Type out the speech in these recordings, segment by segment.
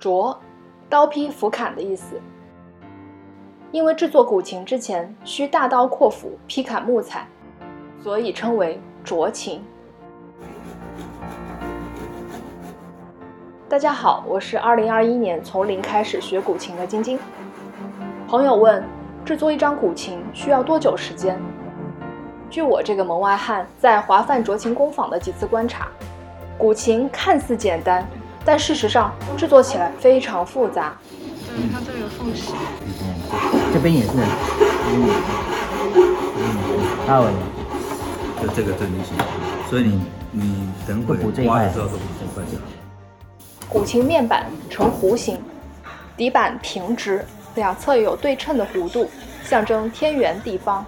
斫，刀劈斧砍的意思。因为制作古琴之前需大刀阔斧劈砍木材，所以称为斫琴。大家好，我是2021年从零开始学古琴的晶晶。朋友问，制作一张古琴需要多久时间？据我这个门外汉在华范斫琴工坊的几次观察，古琴看似简单，但事实上制作起来非常复杂。对，它这里有缝隙。这边也是，嗯，大文，就这个正定型，所以你你等会补这一块挖的时候都补这块就好。古琴面板呈弧形，底板平直，两侧有对称的弧度，象征天圆地方。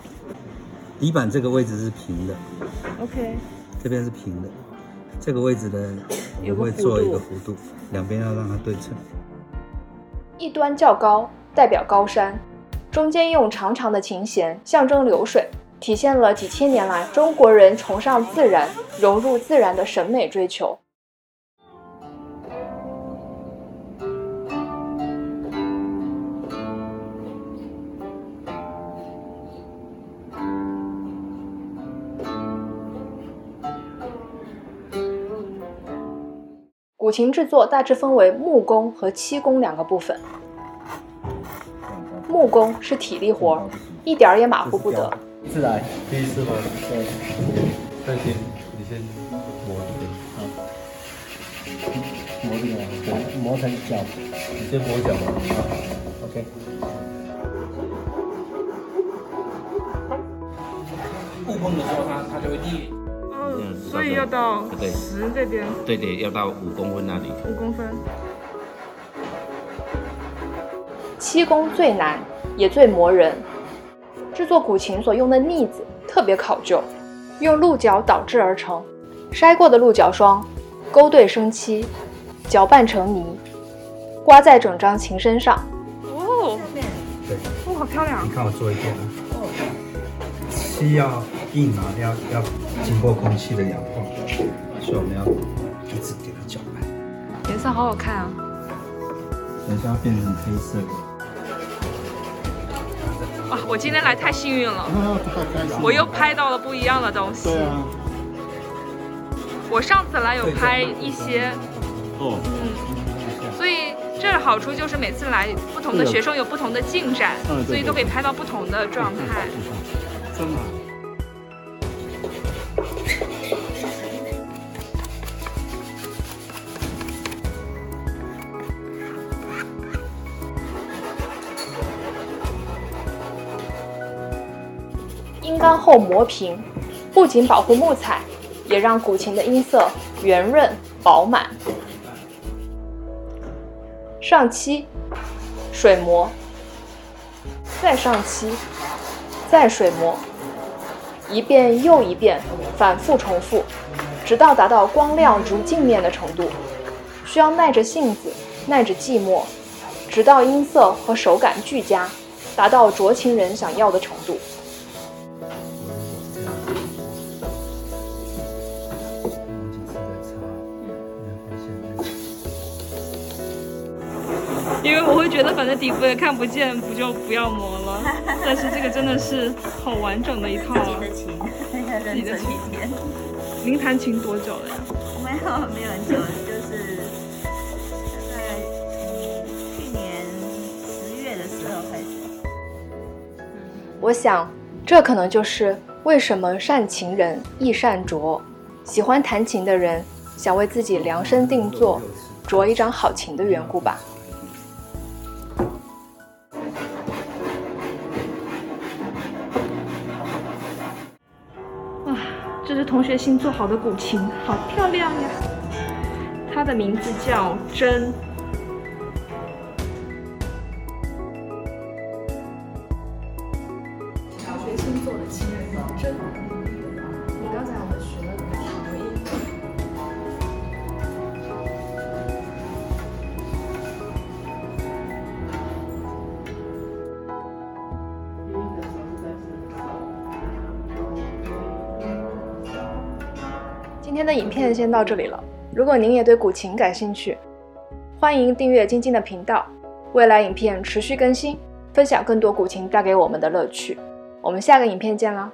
底板这个位置是平的，OK，这边是平的，这个位置呢，我有个弧会做一个弧度，两边要让它对称。一端较高，代表高山，中间用长长的琴弦象征流水，体现了几千年来中国人崇尚自然、融入自然的审美追求。古琴制作大致分为木工和漆工两个部分。木工是体力活儿，一点儿也马虎不得。自来，第一次吗？对，那先你先磨这个，磨这个，磨磨成角你先磨脚嘛。，OK。不碰的时候，它它就会裂。哦，所以要到对十这边对对，要到五公分那里。五公分。漆工最难，也最磨人。制作古琴所用的腻子特别考究，用鹿角捣制而成，筛过的鹿角霜勾兑生漆，搅拌成泥，刮在整张琴身上。哦，对，哦，好漂亮你。看我做一遍啊，漆要硬啊，要要经过空气的氧化，所以我们要一直给它搅拌，颜色好好看啊！等一下要变成黑色的。哇，我今天来太幸运了，我又拍到了不一样的东西。对啊，我上次来有拍一些，哦，嗯，所以这好处就是每次来不同的学生有不同的进展所以都可以拍到不同的状态。真的。干后磨平，不仅保护木材，也让古琴的音色圆润饱满。上漆，水磨，再上漆，再水磨，一遍又一遍，反复重复，直到达到光亮如镜面的程度。需要耐着性子，耐着寂寞，直到音色和手感俱佳，达到酌情人想要的程度。因为我会觉得反正底部也看不见，不就不要磨了。但是这个真的是好完整的一套啊！琴，要认真一点。您弹琴多久了呀？没有没有很久，就是大概嗯去年十月的时候开始。我想，这可能就是为什么善琴人亦善琢，喜欢弹琴的人想为自己量身定做，琢一张好琴的缘故吧。同学新做好的古琴，好漂亮呀！它的名字叫真。今天的影片先到这里了。如果您也对古琴感兴趣，欢迎订阅晶晶的频道，未来影片持续更新，分享更多古琴带给我们的乐趣。我们下个影片见啦！